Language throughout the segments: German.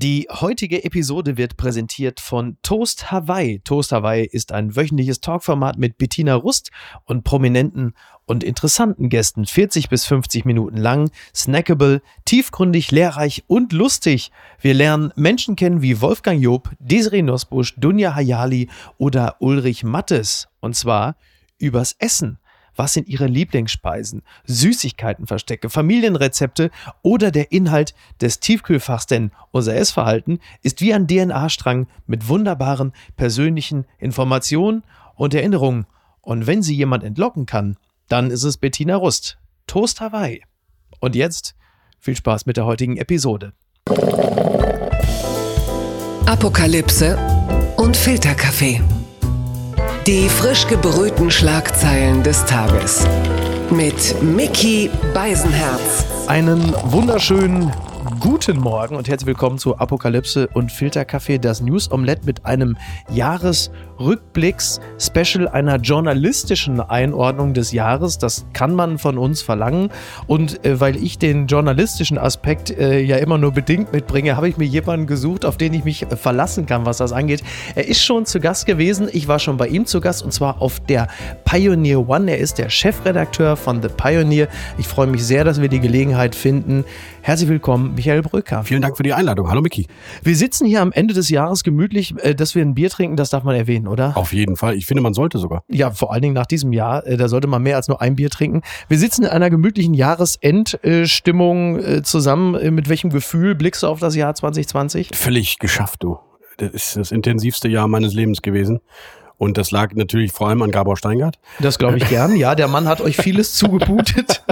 Die heutige Episode wird präsentiert von Toast Hawaii. Toast Hawaii ist ein wöchentliches Talkformat mit Bettina Rust und prominenten und interessanten Gästen, 40 bis 50 Minuten lang, snackable, tiefgründig, lehrreich und lustig. Wir lernen Menschen kennen wie Wolfgang Job, Desiree Nosbusch, Dunja Hayali oder Ulrich Mattes. Und zwar übers Essen. Was sind Ihre Lieblingsspeisen? Süßigkeitenverstecke, Familienrezepte oder der Inhalt des Tiefkühlfachs? Denn unser Essverhalten ist wie ein DNA-Strang mit wunderbaren persönlichen Informationen und Erinnerungen. Und wenn sie jemand entlocken kann, dann ist es Bettina Rust. Toast Hawaii. Und jetzt viel Spaß mit der heutigen Episode. Apokalypse und Filterkaffee. Die frisch gebrühten Schlagzeilen des Tages. Mit Mickey Beisenherz. Einen wunderschönen guten Morgen und herzlich willkommen zu Apokalypse und Filterkaffee, das News Omelette mit einem Jahresrückblicks-Special einer journalistischen Einordnung des Jahres. Das kann man von uns verlangen. Und äh, weil ich den journalistischen Aspekt äh, ja immer nur bedingt mitbringe, habe ich mir jemanden gesucht, auf den ich mich äh, verlassen kann, was das angeht. Er ist schon zu Gast gewesen. Ich war schon bei ihm zu Gast und zwar auf der Pioneer One. Er ist der Chefredakteur von The Pioneer. Ich freue mich sehr, dass wir die Gelegenheit finden. Herzlich willkommen, Michael Bröker. Vielen Dank für die Einladung. Hallo Miki. Wir sitzen hier am Ende des Jahres gemütlich, äh, dass wir ein Bier trinken, das darf man erwähnen, oder? Auf jeden Fall. Ich finde, man sollte sogar. Ja, vor allen Dingen nach diesem Jahr, äh, da sollte man mehr als nur ein Bier trinken. Wir sitzen in einer gemütlichen Jahresendstimmung äh, zusammen. Mit welchem Gefühl blickst du auf das Jahr 2020? Völlig geschafft, du. Das ist das intensivste Jahr meines Lebens gewesen. Und das lag natürlich vor allem an Gabor Steingart. Das glaube ich gern. Ja, der Mann hat euch vieles zugebutet.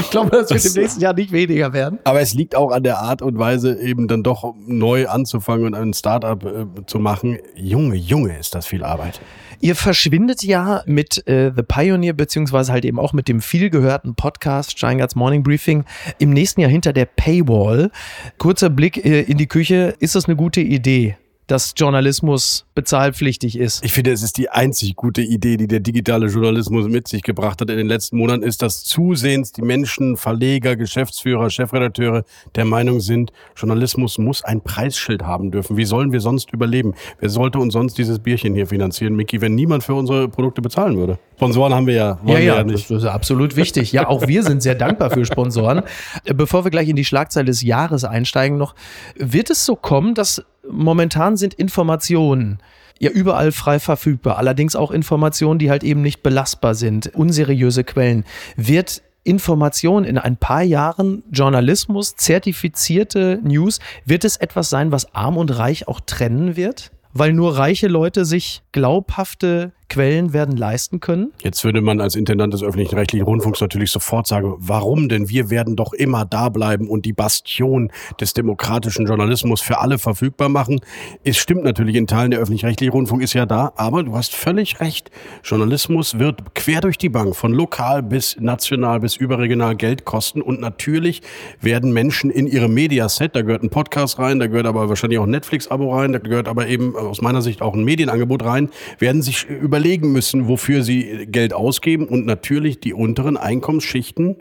ich glaube, das wird im nächsten Jahr nicht weniger werden. Aber es liegt auch an der Art und Weise, eben dann doch neu anzufangen und ein Startup äh, zu machen. Junge, Junge, ist das viel Arbeit. Ihr verschwindet ja mit äh, The Pioneer, beziehungsweise halt eben auch mit dem vielgehörten Podcast Steingarts Morning Briefing im nächsten Jahr hinter der Paywall. Kurzer Blick äh, in die Küche. Ist das eine gute Idee? Dass Journalismus bezahlpflichtig ist. Ich finde, es ist die einzig gute Idee, die der digitale Journalismus mit sich gebracht hat in den letzten Monaten, ist, dass zusehends die Menschen, Verleger, Geschäftsführer, Chefredakteure der Meinung sind, Journalismus muss ein Preisschild haben dürfen. Wie sollen wir sonst überleben? Wer sollte uns sonst dieses Bierchen hier finanzieren, Micky, wenn niemand für unsere Produkte bezahlen würde? Sponsoren haben wir ja. Ja, ja, ja nicht. das ist absolut wichtig. Ja, auch wir sind sehr dankbar für Sponsoren. Bevor wir gleich in die Schlagzeile des Jahres einsteigen noch, wird es so kommen, dass momentan sind Informationen ja überall frei verfügbar, allerdings auch Informationen, die halt eben nicht belastbar sind, unseriöse Quellen. Wird Information in ein paar Jahren Journalismus, zertifizierte News, wird es etwas sein, was arm und reich auch trennen wird? Weil nur reiche Leute sich glaubhafte Quellen werden leisten können? Jetzt würde man als Intendant des öffentlichen rechtlichen Rundfunks natürlich sofort sagen, warum denn? Wir werden doch immer da bleiben und die Bastion des demokratischen Journalismus für alle verfügbar machen. Es stimmt natürlich in Teilen, der öffentlich-rechtliche Rundfunk ist ja da, aber du hast völlig recht. Journalismus wird quer durch die Bank, von lokal bis national bis überregional Geld kosten und natürlich werden Menschen in ihrem Mediaset, da gehört ein Podcast rein, da gehört aber wahrscheinlich auch ein Netflix-Abo rein, da gehört aber eben aus meiner Sicht auch ein Medienangebot rein, werden sich über überlegen müssen, wofür sie Geld ausgeben und natürlich die unteren Einkommensschichten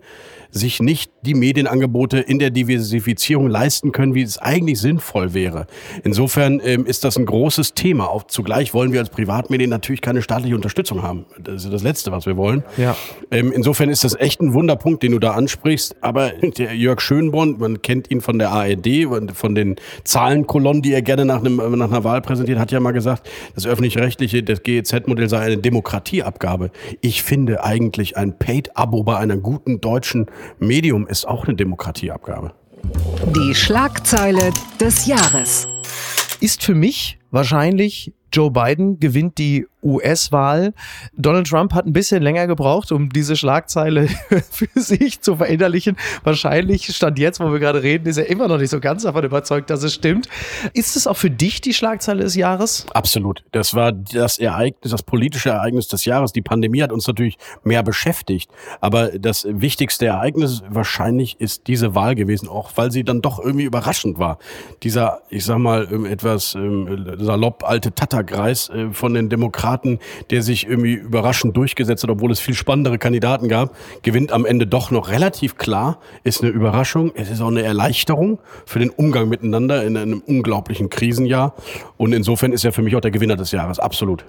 sich nicht die Medienangebote in der Diversifizierung leisten können, wie es eigentlich sinnvoll wäre. Insofern ähm, ist das ein großes Thema. Auch zugleich wollen wir als Privatmedien natürlich keine staatliche Unterstützung haben. Das ist das Letzte, was wir wollen. Ja. Ähm, insofern ist das echt ein Wunderpunkt, den du da ansprichst. Aber der Jörg Schönborn, man kennt ihn von der ARD von den Zahlenkolonnen, die er gerne nach, einem, nach einer Wahl präsentiert, hat ja mal gesagt, das öffentlich-rechtliche, das GEZ-Modell sei eine Demokratieabgabe. Ich finde eigentlich ein Paid-Abo bei einer guten deutschen Medium ist auch eine Demokratieabgabe. Die Schlagzeile des Jahres ist für mich wahrscheinlich Joe Biden gewinnt die US-Wahl. Donald Trump hat ein bisschen länger gebraucht, um diese Schlagzeile für sich zu verinnerlichen. Wahrscheinlich stand jetzt, wo wir gerade reden, ist er immer noch nicht so ganz davon überzeugt, dass es stimmt. Ist es auch für dich die Schlagzeile des Jahres? Absolut. Das war das Ereignis, das politische Ereignis des Jahres. Die Pandemie hat uns natürlich mehr beschäftigt. Aber das wichtigste Ereignis wahrscheinlich ist diese Wahl gewesen, auch weil sie dann doch irgendwie überraschend war. Dieser, ich sag mal, ähm, etwas ähm, salopp alte Tatterkreis äh, von den Demokraten Demokraten, der sich irgendwie überraschend durchgesetzt hat, obwohl es viel spannendere Kandidaten gab, gewinnt am Ende doch noch relativ klar. Ist eine Überraschung. Es ist auch eine Erleichterung für den Umgang miteinander in einem unglaublichen Krisenjahr. Und insofern ist er für mich auch der Gewinner des Jahres. Absolut.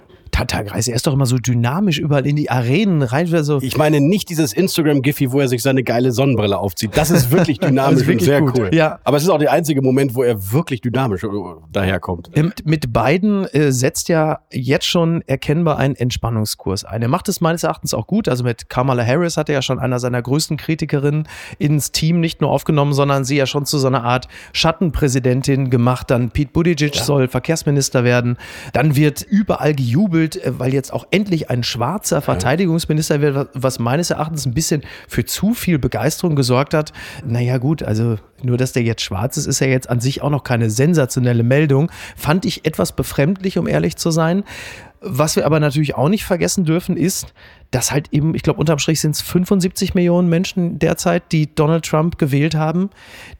Tatterkreis, er ist doch immer so dynamisch überall in die Arenen rein. So. Ich meine nicht dieses Instagram-Giphy, wo er sich seine geile Sonnenbrille aufzieht. Das ist wirklich dynamisch ist wirklich und sehr gut. cool. Ja. Aber es ist auch der einzige Moment, wo er wirklich dynamisch äh, daherkommt. Ähm, mit beiden äh, setzt ja jetzt schon erkennbar einen Entspannungskurs ein. Er macht es meines Erachtens auch gut. Also mit Kamala Harris hat er ja schon einer seiner größten Kritikerinnen ins Team nicht nur aufgenommen, sondern sie ja schon zu so einer Art Schattenpräsidentin gemacht. Dann Pete Buttigieg ja. soll Verkehrsminister werden. Dann wird überall gejubelt gefühlt, äh, weil jetzt auch endlich ein schwarzer Verteidigungsminister wird, was meines Erachtens ein bisschen für zu viel Begeisterung gesorgt hat. Naja gut, also nur, dass der jetzt schwarz ist, ist ja jetzt an sich auch noch keine sensationelle Meldung. Fand ich etwas befremdlich, um ehrlich zu sein. Was wir aber natürlich auch nicht vergessen dürfen, ist, dass halt eben, ich glaube, unterm Strich sind es 75 Millionen Menschen derzeit, die Donald Trump gewählt haben.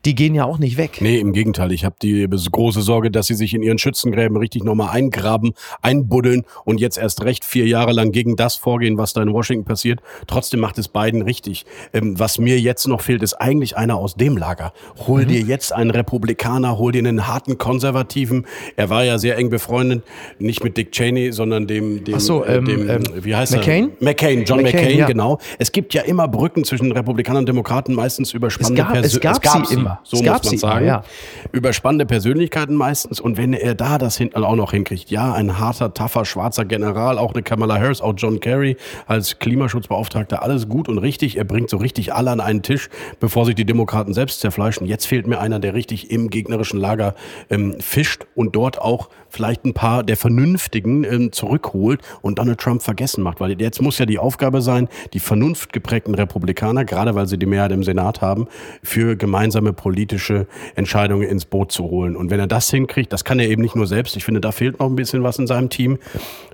Die gehen ja auch nicht weg. Nee, im Gegenteil. Ich habe die große Sorge, dass sie sich in ihren Schützengräben richtig nochmal eingraben, einbuddeln und jetzt erst recht vier Jahre lang gegen das vorgehen, was da in Washington passiert. Trotzdem macht es Biden richtig. Ähm, was mir jetzt noch fehlt, ist eigentlich einer aus dem Lager. Hol mhm. dir jetzt einen Republikaner, hol dir einen harten Konservativen. Er war ja sehr eng befreundet, nicht mit Dick Cheney, sondern dem, dem, so, äh, ähm, dem ähm, wie heißt McCain? er? McCain, John McCain, McCain ja. genau. Es gibt ja immer Brücken zwischen Republikanern und Demokraten, meistens über spannende Persönlichkeiten. Es, gab sie immer. So es muss man sagen. Immer, ja. Über spannende Persönlichkeiten meistens. Und wenn er da das hinten auch noch hinkriegt, ja, ein harter, taffer, schwarzer General, auch eine Kamala Harris, auch John Kerry als Klimaschutzbeauftragter, alles gut und richtig. Er bringt so richtig alle an einen Tisch, bevor sich die Demokraten selbst zerfleischen. Jetzt fehlt mir einer, der richtig im gegnerischen Lager ähm, fischt und dort auch vielleicht ein paar der Vernünftigen ähm, zurückholt und Donald Trump vergessen macht. Weil jetzt muss ja die Aufgabe sein, die vernunftgeprägten Republikaner, gerade weil sie die Mehrheit im Senat haben, für gemeinsame politische Entscheidungen ins Boot zu holen. Und wenn er das hinkriegt, das kann er eben nicht nur selbst, ich finde, da fehlt noch ein bisschen was in seinem Team,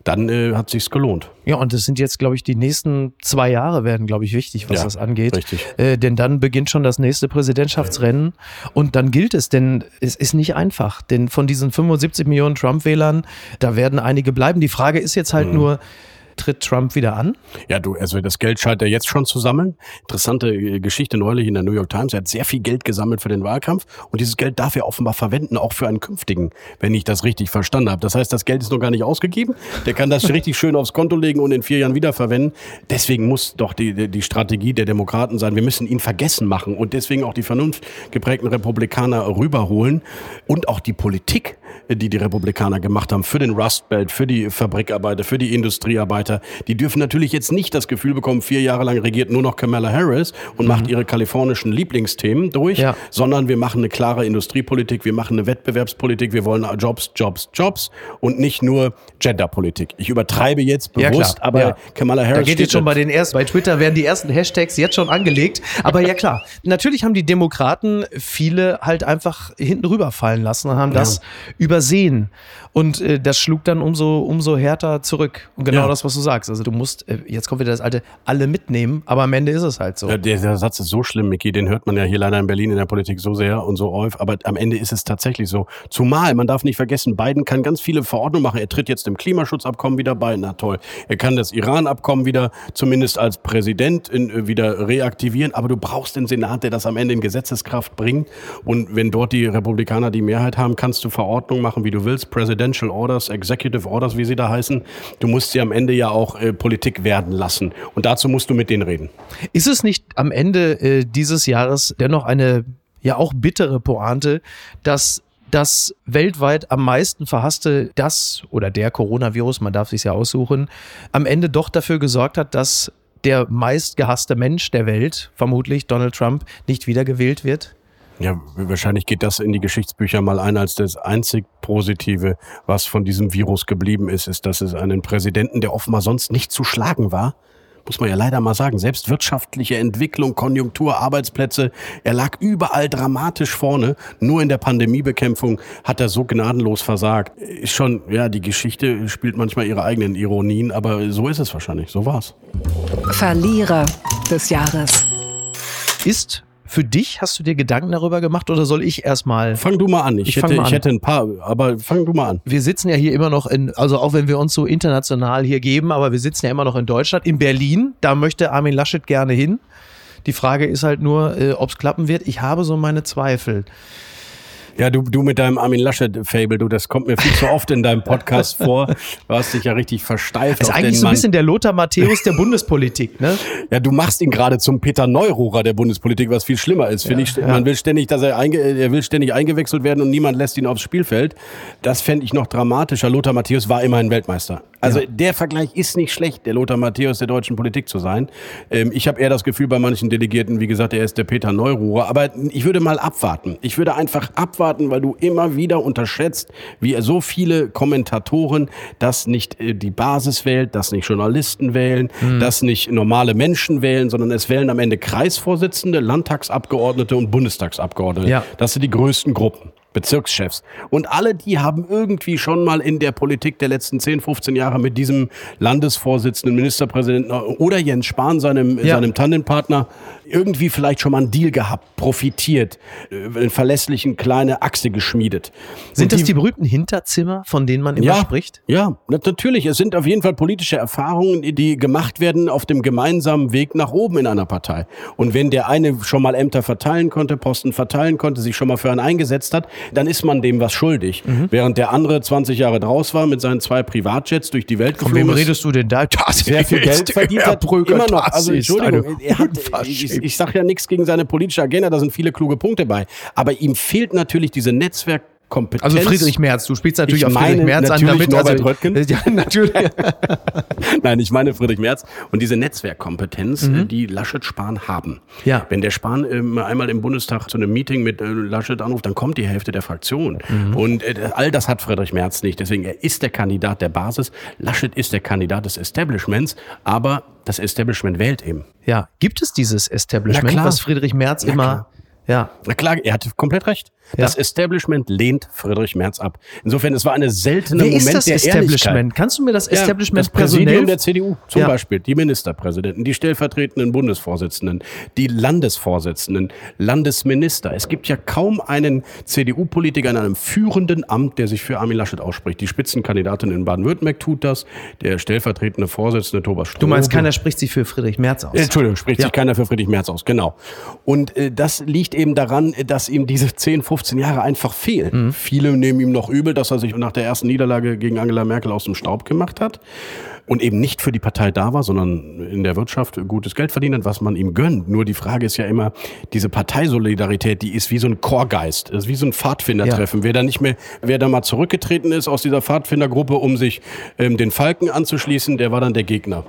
dann äh, hat sich's gelohnt. Ja, und es sind jetzt, glaube ich, die nächsten zwei Jahre werden, glaube ich, wichtig, was ja, das angeht. Richtig. Äh, denn dann beginnt schon das nächste Präsidentschaftsrennen und dann gilt es, denn es ist nicht einfach. Denn von diesen 75 Millionen Trump-Wählern, da werden einige bleiben. Die Frage ist jetzt halt mhm. nur, tritt Trump wieder an? Ja, du, also das Geld scheint er jetzt schon zu sammeln. Interessante äh, Geschichte neulich in der New York Times. Er hat sehr viel Geld gesammelt für den Wahlkampf und dieses Geld darf er offenbar verwenden, auch für einen künftigen, wenn ich das richtig verstanden habe. Das heißt, das Geld ist noch gar nicht ausgegeben. Der kann das richtig schön aufs Konto legen und in vier Jahren wiederverwenden. Deswegen muss doch die, die Strategie der Demokraten sein, wir müssen ihn vergessen machen und deswegen auch die vernunftgeprägten Republikaner rüberholen und auch die Politik, die die Republikaner gemacht haben für den Rust Belt, für die Fabrikarbeiter, für die Industriearbeiter weiter. Die dürfen natürlich jetzt nicht das Gefühl bekommen, vier Jahre lang regiert nur noch Kamala Harris und mhm. macht ihre kalifornischen Lieblingsthemen durch, ja. sondern wir machen eine klare Industriepolitik, wir machen eine Wettbewerbspolitik, wir wollen Jobs, Jobs, Jobs und nicht nur Genderpolitik. Ich übertreibe jetzt bewusst, ja, aber ja. Kamala Harris. Da geht jetzt schon bei den ersten, bei Twitter werden die ersten Hashtags jetzt schon angelegt. Aber ja klar, natürlich haben die Demokraten viele halt einfach hinten rüberfallen lassen und haben das übersehen. Und äh, das schlug dann umso, umso härter zurück. Und genau das, was du sagst. Also du musst, äh, jetzt kommt wieder das alte, alle mitnehmen, aber am Ende ist es halt so. Ja, der, der, Satz ist so schlimm, Micky, den hört man ja hier leider in Berlin in der Politik so sehr und so häufig, aber am Ende ist es tatsächlich so. Zumal, man darf nicht vergessen, Biden kann ganz viele Verordnungen machen. Er tritt jetzt dem Klimaschutzabkommen wieder bei, na toll. Er kann das Iran-Abkommen wieder zumindest als Präsident in, äh, wieder reaktivieren, aber du brauchst den Senat, der das am Ende in Gesetzeskraft bringt. Und wenn dort die Republikaner die Mehrheit haben, kannst du Verordnungen machen, wie du willst, Presidential Orders, Executive Orders, wie sie da heißen. Du musst sie am Ende ja auch äh, Politik werden lassen. Und dazu musst du mit denen reden. Ist es nicht am Ende äh, dieses Jahres dennoch eine ja auch bittere Pointe, dass das weltweit am meisten verhasste, das oder der Coronavirus, man darf sich ja aussuchen, am Ende doch dafür gesorgt hat, dass der meistgehasste Mensch der Welt, vermutlich Donald Trump, nicht wiedergewählt wird? Ja, wahrscheinlich geht das in die Geschichtsbücher mal ein als das einzig Positive, was von diesem Virus geblieben ist, ist, dass es einen Präsidenten, der offenbar sonst nicht zu schlagen war, muss man ja leider mal sagen, selbst wirtschaftliche Entwicklung, Konjunktur, Arbeitsplätze, er lag überall dramatisch vorne. Nur in der Pandemiebekämpfung hat er so gnadenlos versagt. Ist schon, ja, die Geschichte spielt manchmal ihre eigenen Ironien, aber so ist es wahrscheinlich. So war's. Verlierer des Jahres. Ist für dich? Hast du dir Gedanken darüber gemacht oder soll ich erstmal? Fang du mal an. Ich, Ich hätte, mal ich an. hätte ein paar, aber fang du mal an. Wir sitzen ja hier immer noch in, also auch wenn wir uns so international hier geben, aber wir sitzen ja immer noch in Deutschland, in Berlin. Da möchte Armin Laschet gerne hin. Die Frage ist halt nur, äh, ob es klappen wird. Ich habe so meine Zweifel. Ja, du, du mit deinem Armin Laschet-Fable, du, das kommt mir viel zu oft in deinem Podcast vor. Du hast dich ja richtig versteift. Ist auf eigentlich den so ein bisschen der Lothar Matthäus der Bundespolitik, ne? Ja, du machst ihn gerade zum Peter Neururer der Bundespolitik, was viel schlimmer ist. Finde ich, man will ständig, dass er, einge, er will ständig eingewechselt werden und niemand lässt ihn aufs Spielfeld. Das fände ich noch dramatischer. Lothar Matthäus war immerhin Weltmeister. Also der Vergleich ist nicht schlecht, der Lothar Matthäus der deutschen Politik zu sein. Ähm, ich habe eher das Gefühl bei manchen Delegierten, wie gesagt, er ist der Peter Neururer. Aber ich würde mal abwarten. Ich würde einfach abwarten, weil du immer wieder unterschätzt, wie so viele Kommentatoren das nicht äh, die Basis wählt, das nicht Journalisten wählen, das nicht normale Menschen wählen, sondern es wählen am Ende Kreisvorsitzende, Landtagsabgeordnete und Bundestagsabgeordnete. Ja. Das sind die größten Gruppen. Bezirkschefs. Und alle, die haben irgendwie schon mal in der Politik der letzten 10, 15 Jahre mit diesem Landesvorsitzenden, Ministerpräsidenten oder Jens Spahn, seinem, Ja. seinem Tandempartner, irgendwie vielleicht schon mal einen Deal gehabt, profitiert, äh, einen verlässlichen kleine Achse geschmiedet. Sind Und das die berühmten Hinterzimmer, von denen man immer ja, spricht? Ja, na- natürlich. Es sind auf jeden Fall politische Erfahrungen, die- die gemacht werden auf dem gemeinsamen Weg nach oben in einer Partei. Und wenn der eine schon mal Ämter verteilen konnte, Posten verteilen konnte, sich schon mal für einen eingesetzt hat, dann ist man dem was schuldig. Mhm. Während der andere 20 Jahre draus war, mit seinen zwei Privatjets durch die Welt Von wem geflogen redest du denn da? Das Sehr viel Geld verdient hat, immer noch. Also Entschuldigung, er hat, ich. Ich sage ja nichts gegen seine politische Agenda, da sind viele kluge Punkte bei. Aber ihm fehlt natürlich diese Netzwerkkompetenz. Also Friedrich Merz, du spielst natürlich Ich auf Friedrich Merz an, damit Norbert also, Röttgen. Ja, natürlich. Nein, ich meine Friedrich Merz und diese Netzwerkkompetenz, äh, die Laschet Spahn haben. Mhm. Ja. Wenn der Spahn ähm, einmal im Bundestag zu einem Meeting mit äh, Laschet anruft, dann kommt die Hälfte der Fraktion. Mhm. Und äh, all das hat Friedrich Merz nicht. Deswegen, er ist der Kandidat der Basis. Laschet ist der Kandidat des Establishments, aber das Establishment wählt eben. Ja, gibt es dieses Establishment, klar. was Friedrich Merz Na immer. klar. Ja. Na klar, er hatte komplett recht. Das Ja. Establishment lehnt Friedrich Merz ab. Insofern, es war eine seltene Wer Moment ist das der Establishment? Ehrlichkeit. Kannst du mir das Ja, Establishment das Präsidium personell der CDU zum Ja. Beispiel, die Ministerpräsidenten, die stellvertretenden Bundesvorsitzenden, die Landesvorsitzenden, Landesminister. Es gibt ja kaum einen CDU-Politiker in einem führenden Amt, der sich für Armin Laschet ausspricht. Die Spitzenkandidatin in Baden-Württemberg tut das, der stellvertretende Vorsitzende Thomas Stroh. Du meinst, keiner spricht sich für Friedrich Merz aus? Entschuldigung, spricht Ja. sich keiner für Friedrich Merz aus, genau. Und äh, das liegt eben daran, dass ihm diese 10, 15 Jahre einfach fehlen. Mhm. Viele nehmen ihm noch übel, dass er sich nach der ersten Niederlage gegen Angela Merkel aus dem Staub gemacht hat und eben nicht für die Partei da war, sondern in der Wirtschaft gutes Geld verdient hat, was man ihm gönnt. Nur die Frage ist ja immer, diese Parteisolidarität, die ist wie so ein Chorgeist, ist wie so ein Pfadfindertreffen. Wer da nicht mehr, wer da mal zurückgetreten ist aus dieser Pfadfindergruppe, um sich ähm, den Falken anzuschließen, der war dann der Gegner.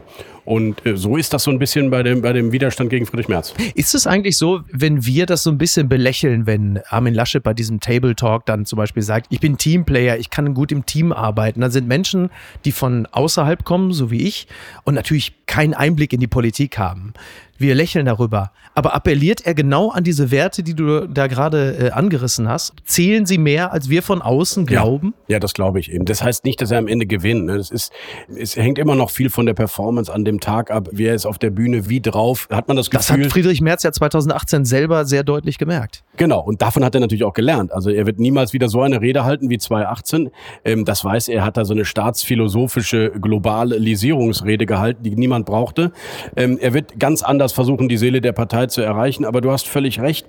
Und äh, so ist das so ein bisschen bei dem, bei dem Widerstand gegen Friedrich Merz. Ist es eigentlich so, wenn wir das so ein bisschen belächeln, wenn Armin Laschet bei diesem Table Talk dann zum Beispiel sagt, ich bin Teamplayer, ich kann gut im Team arbeiten. Dann sind Menschen, die von außerhalb kommen, so wie ich, und natürlich keinen Einblick in die Politik haben. Wir lächeln darüber. Aber appelliert er genau an diese Werte, die du da gerade äh, angerissen hast? Zählen sie mehr, als wir von außen glauben? Ja, ja das glaube ich eben. Das heißt nicht, dass er am Ende gewinnt. Ne? Das ist, es hängt immer noch viel von der Performance an dem Tag ab. Wer ist auf der Bühne, wie drauf? Hat man das Das hat Gefühl? Friedrich Merz ja 2018 selber sehr deutlich gemerkt. Genau, und davon hat er natürlich auch gelernt. Also er wird niemals wieder so eine Rede halten wie 2018. Ähm, das weiß er, hat da so eine staatsphilosophische Globalisierungsrede gehalten, die niemand brauchte. Ähm, er wird ganz anders versuchen, die Seele der Partei zu erreichen. Aber du hast völlig recht.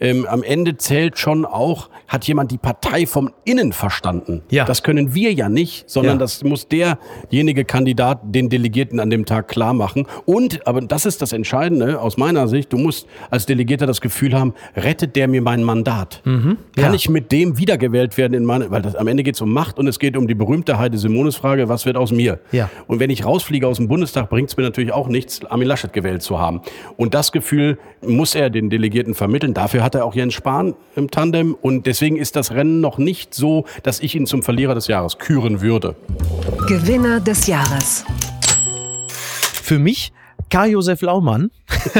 Ähm, am Ende zählt schon auch, hat jemand die Partei vom Innen verstanden. Ja. Das können wir ja nicht, sondern Ja. das muss derjenige Kandidat den Delegierten an dem Tag klar machen. Und, aber das ist das Entscheidende aus meiner Sicht, du musst als Delegierter das Gefühl haben, rettet der mir mein Mandat? Kann ja. ich mit dem wiedergewählt werden in meine, weil das, am Ende geht es um Macht und es geht um die berühmte Heide Simones Frage, was wird aus mir? Ja. Und wenn ich rausfliege aus dem Bundestag, bringt es mir natürlich auch nichts, Armin Laschet gewählt zu haben. Und das Gefühl muss er den Delegierten vermitteln. Dafür hat er auch Jens Spahn im Tandem. Und deswegen ist das Rennen noch nicht so, dass ich ihn zum Verlierer des Jahres küren würde. Gewinner des Jahres. Für mich Karl-Josef Laumann.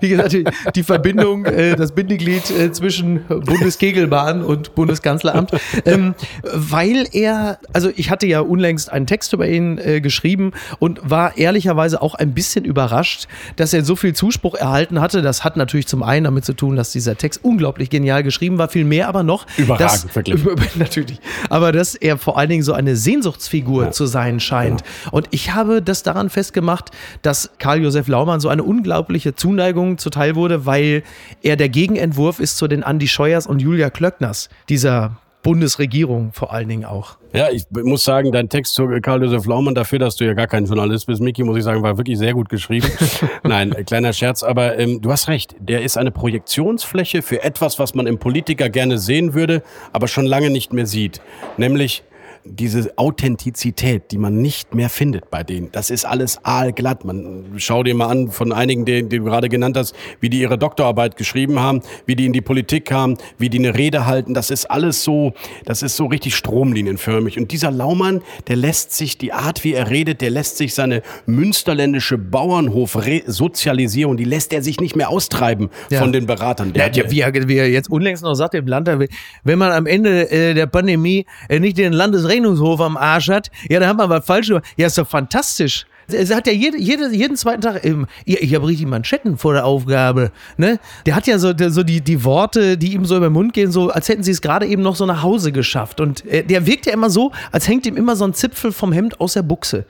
Wie gesagt, die, die Verbindung, äh, das Bindeglied äh, zwischen Bundeskegelbahn und Bundeskanzleramt. Ähm, weil er, also ich hatte ja unlängst einen Text über ihn äh, geschrieben und war ehrlicherweise auch ein bisschen überrascht, dass er so viel Zuspruch erhalten hatte. Das hat natürlich zum einen damit zu tun, dass dieser Text unglaublich genial geschrieben war, viel mehr aber noch. Überragend, dass, wirklich. Natürlich. Aber dass er vor allen Dingen so eine Sehnsuchtsfigur ja. zu sein scheint. Genau. Und ich habe das daran festgemacht, dass Karl-Josef Laumann so eine unglaubliche Zuneigung zuteil wurde, weil er der Gegenentwurf ist zu den Andi Scheuers und Julia Klöckners, dieser Bundesregierung vor allen Dingen auch. Ja, ich muss sagen, dein Text zu Karl-Josef Laumann, dafür, dass du ja gar kein Journalist bist, Miki, muss ich sagen, war wirklich sehr gut geschrieben. Nein, kleiner Scherz, aber ähm, du hast recht. Der ist eine Projektionsfläche für etwas, was man im Politiker gerne sehen würde, aber schon lange nicht mehr sieht. Nämlich diese Authentizität, die man nicht mehr findet bei denen. Das ist alles aalglatt. Man schau dir mal an von einigen, die, die, du gerade genannt hast, wie die ihre Doktorarbeit geschrieben haben, wie die in die Politik kamen, wie die eine Rede halten. Das ist alles so, das ist so richtig stromlinienförmig. Und dieser Laumann, der lässt sich die Art, wie er redet, der lässt sich seine münsterländische Bauernhof-Sozialisierung, die lässt er sich nicht mehr austreiben ja. von den Beratern. Der, ja, wie, er, wie er jetzt unlängst noch sagt im Land, wenn man am Ende äh, der Pandemie äh, nicht den Landes Rechnungshof am Arsch hat, ja, da haben wir was falsch gemacht. Ja, ist doch fantastisch. Er hat ja jede, jede, jeden zweiten Tag, ähm, ich, ich habe richtig Manschetten vor der Aufgabe. Ne? Der hat ja so, der, so die, die Worte, die ihm so über den Mund gehen, so als hätten sie es gerade eben noch so nach Hause geschafft. Und äh, der wirkt ja immer so, als hängt ihm immer so ein Zipfel vom Hemd aus der Buchse.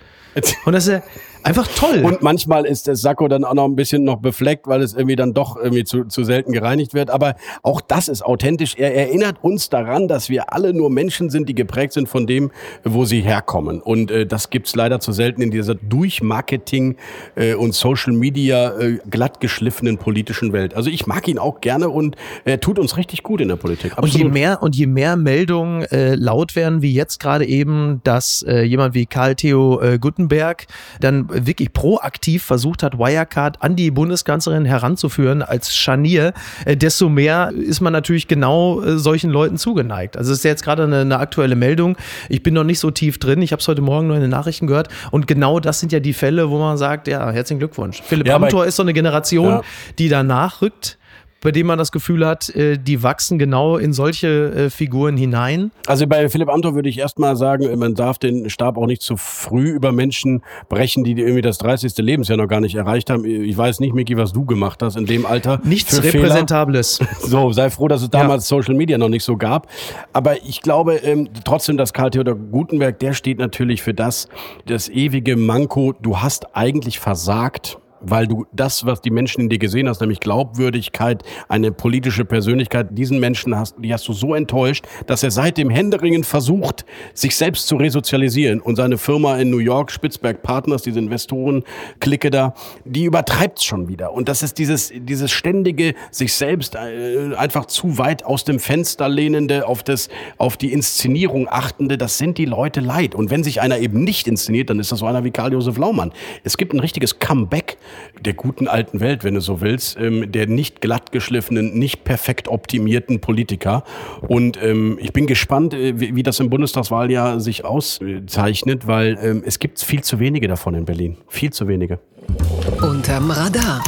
Und das ist ja, Einfach toll. Und manchmal ist das Sakko dann auch noch ein bisschen noch befleckt, weil es irgendwie dann doch irgendwie zu, zu selten gereinigt wird. Aber auch das ist authentisch. Er erinnert uns daran, dass wir alle nur Menschen sind, die geprägt sind von dem, wo sie herkommen. Und äh, das gibt's leider zu selten in dieser Durchmarketing äh, und Social Media äh, glatt geschliffenen politischen Welt. Also ich mag ihn auch gerne und er tut uns richtig gut in der Politik. Absolut. Und je mehr und je mehr Meldungen äh, laut werden, wie jetzt gerade eben, dass äh, jemand wie Karl Theo äh, Guttenberg dann wirklich proaktiv versucht hat, Wirecard an die Bundeskanzlerin heranzuführen als Scharnier, äh, desto mehr ist man natürlich genau äh, solchen Leuten zugeneigt. Also es ist jetzt gerade eine, eine aktuelle Meldung. Ich bin noch nicht so tief drin. Ich habe es heute Morgen nur in den Nachrichten gehört. Und genau das sind ja die Fälle, wo man sagt, ja, herzlichen Glückwunsch. Philipp ja, Amthor ist so eine Generation, ja. die danach rückt bei dem man das Gefühl hat, äh, die wachsen genau in solche äh, Figuren hinein? Also bei Philipp Amthor würde ich erstmal sagen, man darf den Stab auch nicht zu früh über Menschen brechen, die irgendwie das 30. Lebensjahr noch gar nicht erreicht haben. Ich weiß nicht, Miki, was du gemacht hast in dem Alter. Nichts Repräsentables. So, sei froh, dass es damals ja. Social Media noch nicht so gab. Aber ich glaube ähm, trotzdem, dass Karl Theodor Gutenberg, der steht natürlich für das, das ewige Manko, du hast eigentlich versagt weil du das, was die Menschen in dir gesehen hast, nämlich Glaubwürdigkeit, eine politische Persönlichkeit, diesen Menschen hast, die hast du so enttäuscht, dass er seitdem händeringend versucht, sich selbst zu resozialisieren und seine Firma in New York, Spitzberg Partners, diese Investoren-Clique da, die übertreibt's schon wieder. Und das ist dieses, dieses ständige, sich selbst äh, einfach zu weit aus dem Fenster lehnende, auf das, auf die Inszenierung achtende, das sind die Leute leid. Und wenn sich einer eben nicht inszeniert, dann ist das so einer wie Karl-Josef Laumann. Es gibt ein richtiges Comeback der guten alten Welt, wenn du so willst, ähm, der nicht glatt geschliffenen, nicht perfekt optimierten Politiker. Und ähm, ich bin gespannt, äh, wie, wie, das im Bundestagswahljahr sich auszeichnet, weil ähm, es gibt viel zu wenige davon in Berlin. Viel zu wenige. Unterm Radar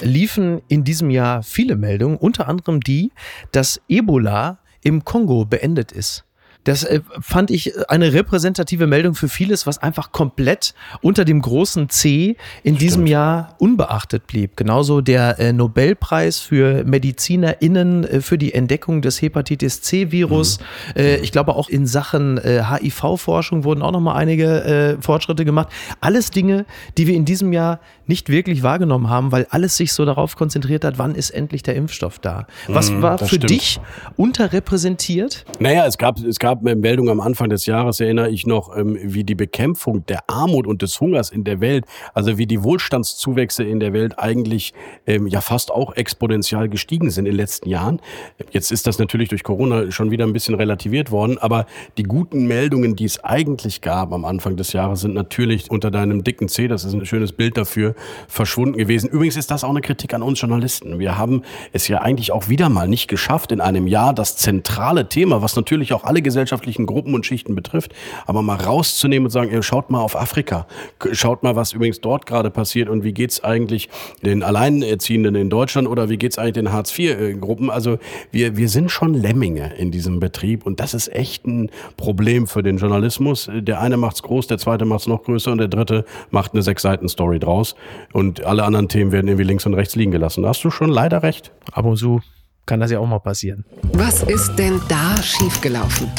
liefen in diesem Jahr viele Meldungen, unter anderem die, dass Ebola im Kongo beendet ist. Das äh, fand ich eine repräsentative Meldung für vieles, was einfach komplett unter dem großen C in Stimmt. diesem Jahr unbeachtet blieb. Genauso der äh, Nobelpreis für MedizinerInnen äh, für die Entdeckung des Hepatitis C-Virus. Mhm. Ich glaube auch in Sachen HIV-Forschung wurden auch nochmal einige Fortschritte gemacht. Alles Dinge, die wir in diesem Jahr nicht wirklich wahrgenommen haben, weil alles sich so darauf konzentriert hat, wann ist endlich der Impfstoff da. Was mhm, war für stimmt. dich unterrepräsentiert? Naja, es gab, es gab Meldungen am Anfang des Jahres, erinnere ich noch, ähm, wie die Bekämpfung der Armut und des Hungers in der Welt, also wie die Wohlstandszuwächse in der Welt eigentlich ähm, ja fast auch exponentiell gestiegen sind in den letzten Jahren. Jetzt ist das natürlich durch Corona schon wieder ein bisschen relativiert worden, aber die guten Meldungen, die es eigentlich gab am Anfang des Jahres, sind natürlich unter deinem dicken C, das ist ein schönes Bild dafür, verschwunden gewesen. Übrigens ist das auch eine Kritik an uns Journalisten. Wir haben es ja eigentlich auch wieder mal nicht geschafft, in einem Jahr das zentrale Thema, was natürlich auch alle gesellschaftlichen Gruppen und Schichten betrifft, aber mal rauszunehmen und sagen, ihr schaut mal auf Afrika, schaut mal, was übrigens dort gerade passiert und wie geht's eigentlich den Alleinerziehenden in Deutschland oder wie geht's eigentlich den Hartz-IV-Gruppen. Also wir, wir sind schon Lemminge in diesem Betrieb und das ist echt ein Problem für den Journalismus. Der eine macht's groß, der zweite macht's noch größer und der dritte macht eine Sechs-Seiten-Story draus und alle anderen Themen werden irgendwie links und rechts liegen gelassen. Da hast du schon leider recht. Ab und zu kann das ja auch mal passieren. Was ist denn da schiefgelaufen?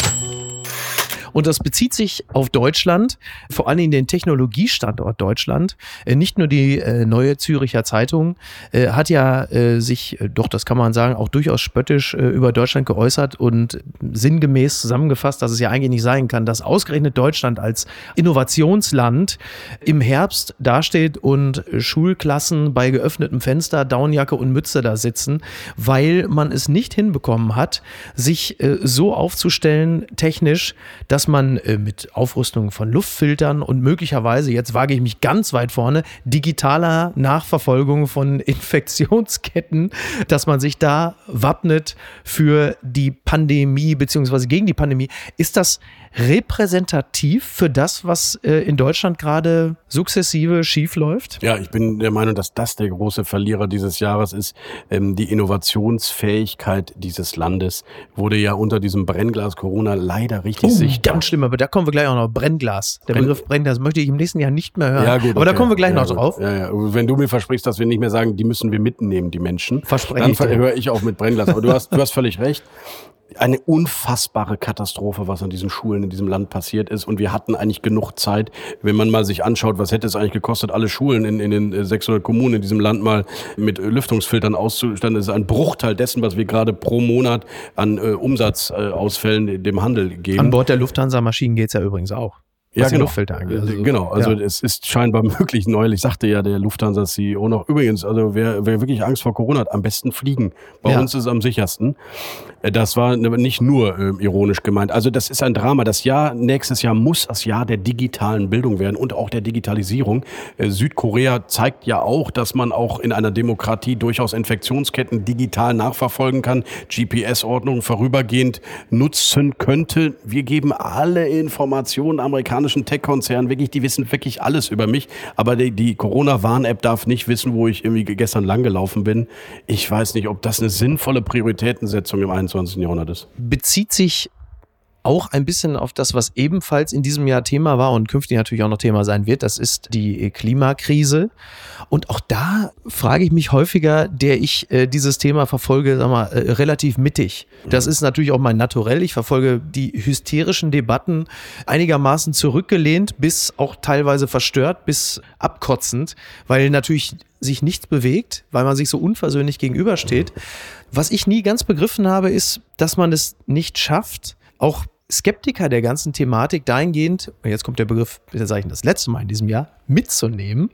Und das bezieht sich auf Deutschland, vor allem in den Technologiestandort Deutschland. Äh, nicht nur die äh, neue Züricher Zeitung äh, hat ja sich, doch das kann man sagen, auch durchaus spöttisch über Deutschland geäußert und sinngemäß zusammengefasst, dass es ja eigentlich nicht sein kann, dass ausgerechnet Deutschland als Innovationsland im Herbst dasteht und Schulklassen bei geöffnetem Fenster, Downjacke und Mütze da sitzen, weil man es nicht hinbekommen hat, sich so aufzustellen technisch, dass dass man äh, mit Aufrüstung von Luftfiltern und möglicherweise, jetzt wage ich mich ganz weit vorne, digitaler Nachverfolgung von Infektionsketten, dass man sich da wappnet für die Pandemie beziehungsweise gegen die Pandemie. Ist das repräsentativ für das, was äh, in Deutschland gerade sukzessive schief läuft? Ja, ich bin der Meinung, dass das der große Verlierer dieses Jahres ist. Ähm, die Innovationsfähigkeit dieses Landes wurde ja unter diesem Brennglas Corona leider richtig oh, sichtbar. Ganz schlimm, aber da kommen wir gleich auch noch. Brennglas. Der Brenn Begriff Brennglas möchte ich im nächsten Jahr nicht mehr hören. Ja, gut, aber okay. da kommen wir gleich ja, noch gut. drauf. Ja, ja. Wenn du mir versprichst, dass wir nicht mehr sagen, die müssen wir mitnehmen, die Menschen, Verspreche dann höre ich auch mit Brennglas. Aber du hast, du hast völlig recht eine unfassbare Katastrophe, was an diesen Schulen in diesem Land passiert ist. Und wir hatten eigentlich genug Zeit, wenn man mal sich anschaut, was hätte es eigentlich gekostet, alle Schulen in, in den 600 Kommunen in diesem Land mal mit Lüftungsfiltern auszustatten. Das ist ein Bruchteil dessen, was wir gerade pro Monat an äh, Umsatzausfällen dem Handel geben. An Bord der Lufthansa-Maschinen geht's ja übrigens auch ja, genau. Luftfilter angeht. Also, genau, also ja. es ist scheinbar möglich. Neulich sagte ja der Lufthansa-CEO noch, übrigens, also wer, wer wirklich Angst vor Corona hat, am besten fliegen. Bei ja. uns ist es am sichersten. Äh, das war nicht nur äh, ironisch gemeint. Also das ist ein Drama. Das Jahr, nächstes Jahr muss das Jahr der digitalen Bildung werden und auch der Digitalisierung. Äh, Südkorea zeigt ja auch, dass man auch in einer Demokratie durchaus Infektionsketten digital nachverfolgen kann, GPS-Ordnungen vorübergehend nutzen könnte. Wir geben alle Informationen amerikanischen amerikanischen Tech-Konzernen, wirklich, die wissen wirklich alles über mich. Aber die, die Corona-Warn-App darf nicht wissen, wo ich irgendwie gestern langgelaufen bin. Ich weiß nicht, ob das eine sinnvolle Prioritätensetzung im 21. Jahrhundert ist. Bezieht sich auch ein bisschen auf das, was ebenfalls in diesem Jahr Thema war und künftig natürlich auch noch Thema sein wird. Das ist die Klimakrise. Und auch da frage ich mich häufiger, der ich äh, dieses Thema verfolge, sag mal, äh, relativ mittig. Das ist natürlich auch mein Naturell. Ich verfolge die hysterischen Debatten einigermaßen zurückgelehnt, bis auch teilweise verstört, bis abkotzend, weil natürlich sich nichts bewegt, weil man sich so unversöhnlich gegenübersteht. Was ich nie ganz begriffen habe, ist, dass man es nicht schafft, auch Skeptiker der ganzen Thematik dahingehend, und jetzt kommt der Begriff, bitte sage ich das letzte Mal in diesem Jahr, mitzunehmen,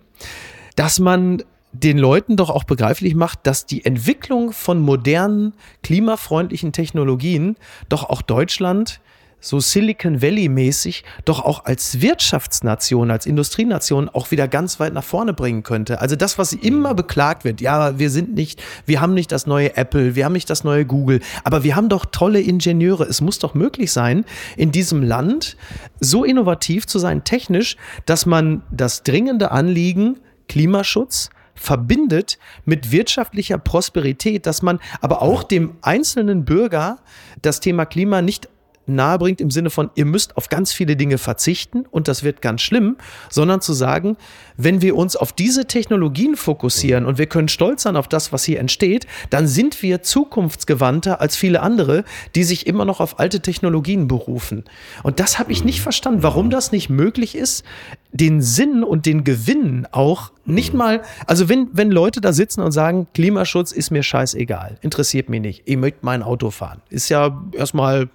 dass man den Leuten doch auch begreiflich macht, dass die Entwicklung von modernen, klimafreundlichen Technologien doch auch Deutschland so Silicon Valley mäßig doch auch als Wirtschaftsnation, als Industrienation auch wieder ganz weit nach vorne bringen könnte. Also das, was immer beklagt wird, ja, wir sind nicht, wir haben nicht das neue Apple, wir haben nicht das neue Google, aber wir haben doch tolle Ingenieure. Es muss doch möglich sein, in diesem Land so innovativ zu sein, technisch, dass man das dringende Anliegen Klimaschutz, verbindet mit wirtschaftlicher Prosperität, dass man aber auch dem einzelnen Bürger das Thema Klima nicht nahebringt im Sinne von, ihr müsst auf ganz viele Dinge verzichten und das wird ganz schlimm, sondern zu sagen, wenn wir uns auf diese Technologien fokussieren und wir können stolz sein auf das, was hier entsteht, dann sind wir zukunftsgewandter als viele andere, die sich immer noch auf alte Technologien berufen. Und das habe ich nicht verstanden, warum das nicht möglich ist, den Sinn und den Gewinn auch nicht mal, also wenn, wenn Leute da sitzen und sagen, Klimaschutz ist mir scheißegal, interessiert mich nicht, ich möchte mein Auto fahren, ist ja erstmal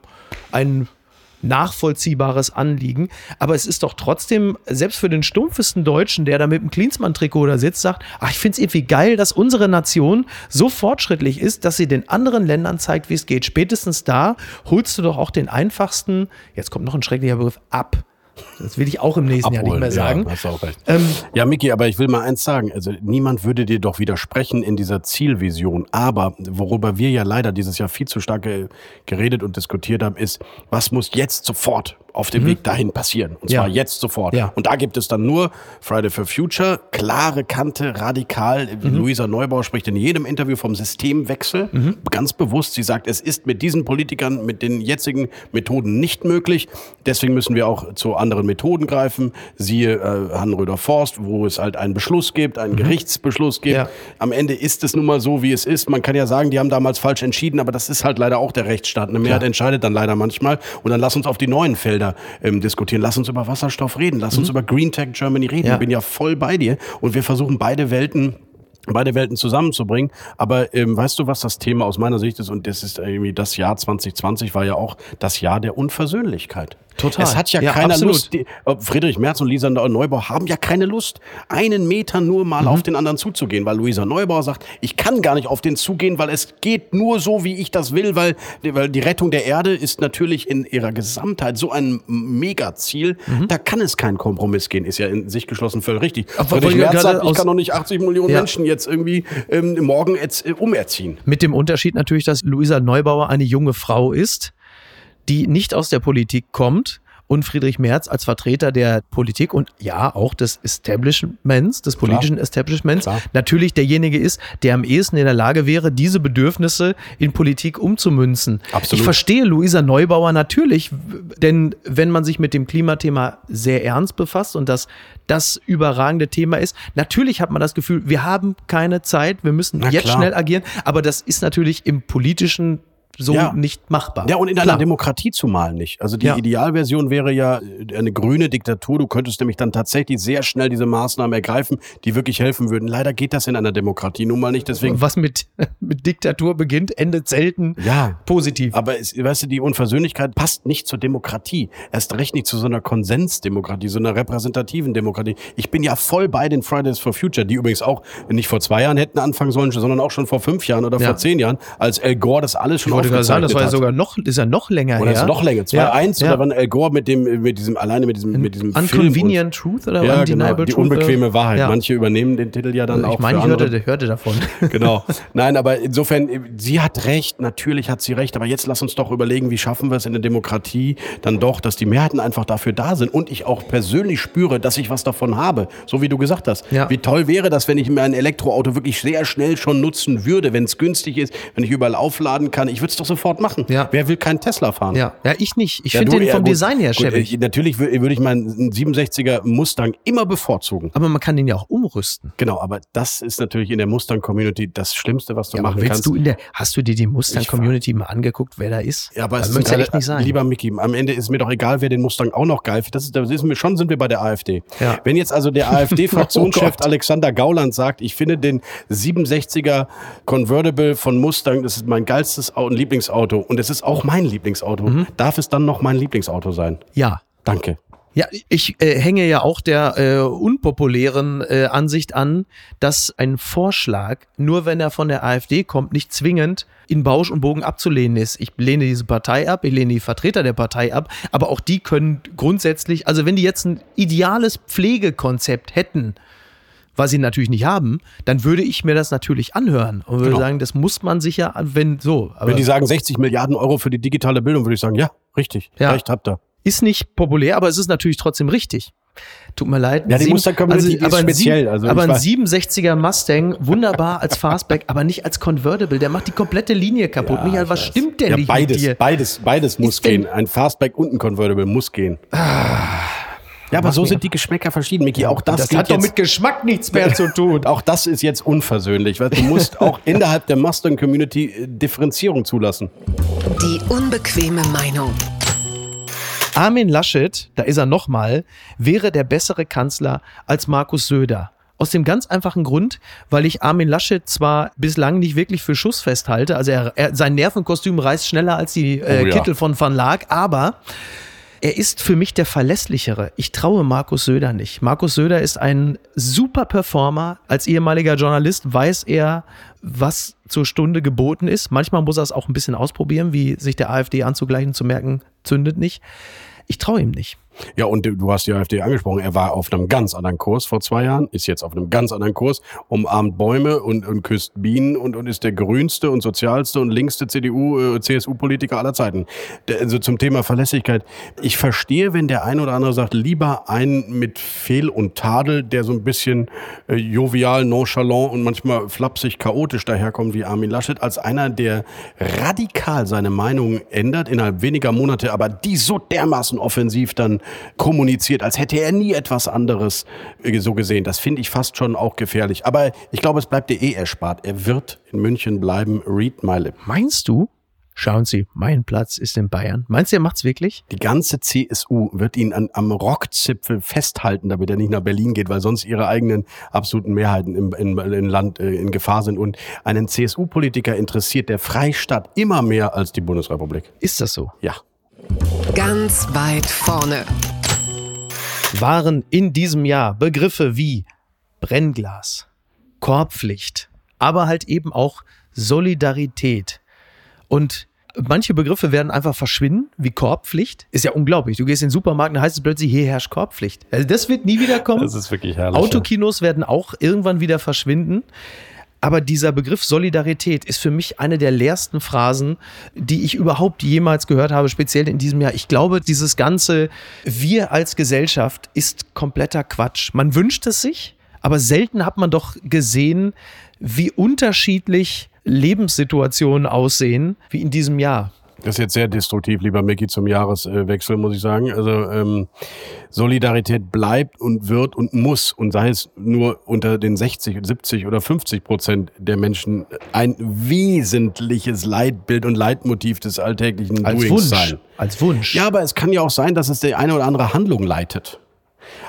ein nachvollziehbares Anliegen. Aber es ist doch trotzdem, selbst für den stumpfesten Deutschen, der da mit dem Klinsmann-Trikot da sitzt, sagt, ach, ich finde es irgendwie geil, dass unsere Nation so fortschrittlich ist, dass sie den anderen Ländern zeigt, wie es geht. Spätestens da holst du doch auch den einfachsten, jetzt kommt noch ein schrecklicher Begriff, ab. Das will ich auch im nächsten Jahr nicht mehr sagen. Ja, hast auch recht. Ähm, ja, Miki, aber ich will mal eins sagen. Also niemand würde dir doch widersprechen in dieser Zielvision. Aber worüber wir ja leider dieses Jahr viel zu stark geredet und diskutiert haben, ist, was muss jetzt sofort auf dem mhm. Weg dahin passieren. Und zwar ja. jetzt sofort. Ja. Und da gibt es dann nur Friday for Future, klare Kante, radikal. Mhm. Luisa Neubauer spricht in jedem Interview vom Systemwechsel. Mhm. Ganz bewusst. Sie sagt, es ist mit diesen Politikern, mit den jetzigen Methoden nicht möglich. Deswegen müssen wir auch zu anderen Methoden greifen. Siehe äh, Hannröder Forst, wo es halt einen Beschluss gibt, einen mhm. Gerichtsbeschluss gibt. Ja. Am Ende ist es nun mal so, wie es ist. Man kann ja sagen, die haben damals falsch entschieden, aber das ist halt leider auch der Rechtsstaat. Eine Mehrheit entscheidet dann leider manchmal. Und dann lass uns auf die neuen Felder ähm, diskutieren. Lass uns über Wasserstoff reden. Lass mhm. uns über Green Tech Germany reden. Ja. Ich bin ja voll bei dir. Und wir versuchen beide Welten beide Welten zusammenzubringen. Aber ähm, weißt du, was das Thema aus meiner Sicht ist? Und das ist irgendwie das Jahr 2020 war ja auch das Jahr der Unversöhnlichkeit. Total. Es hat ja, ja keiner absolut. Lust. Die, Friedrich Merz und Lisa Neubauer haben ja keine Lust, einen Meter nur mal mhm. auf den anderen zuzugehen, weil Luisa Neubauer sagt, ich kann gar nicht auf den zugehen, weil es geht nur so, wie ich das will, weil, weil die Rettung der Erde ist natürlich in ihrer Gesamtheit so ein Megaziel. Mhm. Da kann es keinen Kompromiss gehen. Ist ja in sich geschlossen völlig richtig. Aber Friedrich Merz sagt, ich kann doch nicht 80 Millionen ja. Menschen jetzt irgendwie ähm, morgen jetzt, äh, umerziehen. Mit dem Unterschied natürlich, dass Luisa Neubauer eine junge Frau ist die nicht aus der Politik kommt und Friedrich Merz als Vertreter der Politik und ja auch des Establishments, des politischen Klar. Establishments, Klar. natürlich derjenige ist, der am ehesten in der Lage wäre, diese Bedürfnisse in Politik umzumünzen. Absolut. Ich verstehe Luisa Neubauer natürlich, denn wenn man sich mit dem Klimathema sehr ernst befasst und das das überragende Thema ist, natürlich hat man das Gefühl, wir haben keine Zeit, wir müssen Na jetzt klar. schnell agieren, aber das ist natürlich im politischen so ja. nicht machbar. Ja, und in Klar. einer Demokratie zumal nicht. Also die ja. Idealversion wäre ja äh, eine grüne Diktatur. Du könntest nämlich dann tatsächlich sehr schnell diese Maßnahmen ergreifen, die wirklich helfen würden. Leider geht das in einer Demokratie nun mal nicht. Deswegen Was mit, mit Diktatur beginnt, endet selten ja, positiv. Aber es, weißt du, die Unversöhnlichkeit passt nicht zur Demokratie. Erst recht nicht zu so einer Konsensdemokratie, so einer repräsentativen Demokratie. Ich bin ja voll bei den Fridays for Future, die übrigens auch nicht vor zwei Jahren hätten anfangen sollen, sondern auch schon vor fünf Jahren oder vor zehn Jahren, als Al Gore das alles schon wollte sagen, das war ja sogar noch, ist ja noch länger oder her. Oder noch länger, 2-1 ja, oder ja. wann Al Gore mit dem, mit diesem, alleine mit diesem, mit diesem Unconvenient Truth oder ja, genau, Die unbequeme Wahrheit. Ja. Manche übernehmen den Titel ja dann also auch. Ich meine, ich hörte, hörte davon. genau. Nein, aber insofern, sie hat recht, natürlich hat sie recht, aber jetzt lass uns doch überlegen, wie schaffen wir es in der Demokratie dann doch, dass die Mehrheiten einfach dafür da sind und ich auch persönlich spüre, dass ich was davon habe. So wie du gesagt hast. Ja. Wie toll wäre das, wenn ich mir ein Elektroauto wirklich sehr schnell schon nutzen würde, wenn es günstig ist, wenn ich überall aufladen kann. Ich würde es doch sofort machen. Ja. Wer will keinen Tesla fahren? Ja, ja ich nicht. Ich ja, finde den vom ja, Design her schäbig. Natürlich würde ich meinen 67er Mustang immer bevorzugen. Aber man kann den ja auch umrüsten. Genau, aber das ist natürlich in der Mustang-Community das Schlimmste, was du ja, machen kannst. Du in der, hast du dir die Mustang-Community mal angeguckt, wer da ist? Ja, aber das es muss ja echt nicht sein. Lieber Mickey, am Ende ist mir doch egal, wer den Mustang auch noch geil findet. Ist, das ist mir, schon sind wir bei der AfD. Ja. Wenn jetzt also der AfD-Fraktionschef oh Alexander Gauland sagt, ich finde den 67er Convertible von Mustang, das ist mein geilstes Auto, Lieblingsauto und es ist auch mein Lieblingsauto. Mhm. Darf es dann noch mein Lieblingsauto sein? Ja. Danke. Ja, ich äh, hänge ja auch der äh, unpopulären äh, Ansicht an, dass ein Vorschlag, nur wenn er von der AfD kommt, nicht zwingend in Bausch und Bogen abzulehnen ist. Ich lehne diese Partei ab, ich lehne die Vertreter der Partei ab, aber auch die können grundsätzlich, also wenn die jetzt ein ideales Pflegekonzept hätten, was sie natürlich nicht haben, dann würde ich mir das natürlich anhören und würde genau. sagen, das muss man sicher, wenn so. wenn die sagen 60 Milliarden Euro für die digitale Bildung, würde ich sagen, ja, richtig, ja. recht habt ihr. Ist nicht populär, aber es ist natürlich trotzdem richtig. Tut mir leid. Ja, die Mustang-Community also, ist speziell. Also aber ein 67er Mustang, wunderbar als Fastback, aber nicht als Convertible. Der macht die komplette Linie kaputt. Ja, Michael, was stimmt denn ja, nicht beides, mit dir? Beides, beides muss ist gehen. Ein Fastback und ein Convertible muss gehen. Ah. Ja, aber so sind die Geschmäcker verschieden, Miki. Auch das, das hat doch mit Geschmack nichts mehr zu tun. Auch das ist jetzt unversöhnlich, weil du musst auch innerhalb der Mustang-Community äh, Differenzierung zulassen. Die unbequeme Meinung. Armin Laschet, da ist er nochmal, wäre der bessere Kanzler als Markus Söder. Aus dem ganz einfachen Grund, weil ich Armin Laschet zwar bislang nicht wirklich für schussfest halte, also er, er, sein Nervenkostüm reißt schneller als die äh, oh ja. Kittel von Van Laak, aber er ist für mich der verlässlichere. Ich traue Markus Söder nicht. Markus Söder ist ein super Performer. Als ehemaliger Journalist weiß er, was zur Stunde geboten ist. Manchmal muss er es auch ein bisschen ausprobieren, wie sich der AfD anzugleichen, zu merken, zündet nicht. Ich traue ihm nicht. Ja, und du hast die AfD angesprochen. Er war auf einem ganz anderen Kurs vor zwei Jahren, ist jetzt auf einem ganz anderen Kurs, umarmt Bäume und, und küsst Bienen und, und ist der grünste und sozialste und linkste CDU, äh, CSU-Politiker aller Zeiten. Der, also zum Thema Verlässlichkeit. Ich verstehe, wenn der eine oder andere sagt, lieber einen mit Fehl und Tadel, der so ein bisschen äh, jovial, nonchalant und manchmal flapsig, chaotisch daherkommt wie Armin Laschet, als einer, der radikal seine Meinung ändert innerhalb weniger Monate, aber die so dermaßen offensiv dann kommuniziert, als hätte er nie etwas anderes äh, so gesehen. Das finde ich fast schon auch gefährlich. Aber ich glaube, es bleibt dir eh erspart. Er wird in München bleiben. Read my lip. Meinst du? Schauen Sie, mein Platz ist in Bayern. Meinst du, er macht's wirklich? Die ganze CSU wird ihn an, am Rockzipfel festhalten, damit er nicht nach Berlin geht, weil sonst ihre eigenen absoluten Mehrheiten im, im, im Land äh, in Gefahr sind. Und einen CSU-Politiker interessiert der Freistaat immer mehr als die Bundesrepublik. Ist das so? Ja. Ganz weit vorne. Waren in diesem Jahr Begriffe wie Brennglas, Korbpflicht, aber halt eben auch Solidarität und manche Begriffe werden einfach verschwinden, wie Korbpflicht. Ist ja unglaublich. Du gehst in den Supermarkt, dann heißt es plötzlich, hier herrscht Korbpflicht. Also das wird nie wieder kommen. Das ist wirklich herrlich. Autokinos werden auch irgendwann wieder verschwinden. Aber dieser Begriff Solidarität ist für mich eine der leersten Phrasen, die ich überhaupt jemals gehört habe, speziell in diesem Jahr. Ich glaube, dieses ganze Wir als Gesellschaft ist kompletter Quatsch. Man wünscht es sich, aber selten hat man doch gesehen, wie unterschiedlich Lebenssituationen aussehen wie in diesem Jahr. Das ist jetzt sehr destruktiv, lieber Mickey, zum Jahreswechsel, muss ich sagen. Also ähm, Solidarität bleibt und wird und muss und sei es nur unter den 60, 70 oder 50 Prozent der Menschen ein wesentliches Leitbild und Leitmotiv des alltäglichen als Doings Wunsch, sein. Als Wunsch. Ja, aber es kann ja auch sein, dass es die eine oder andere Handlung leitet.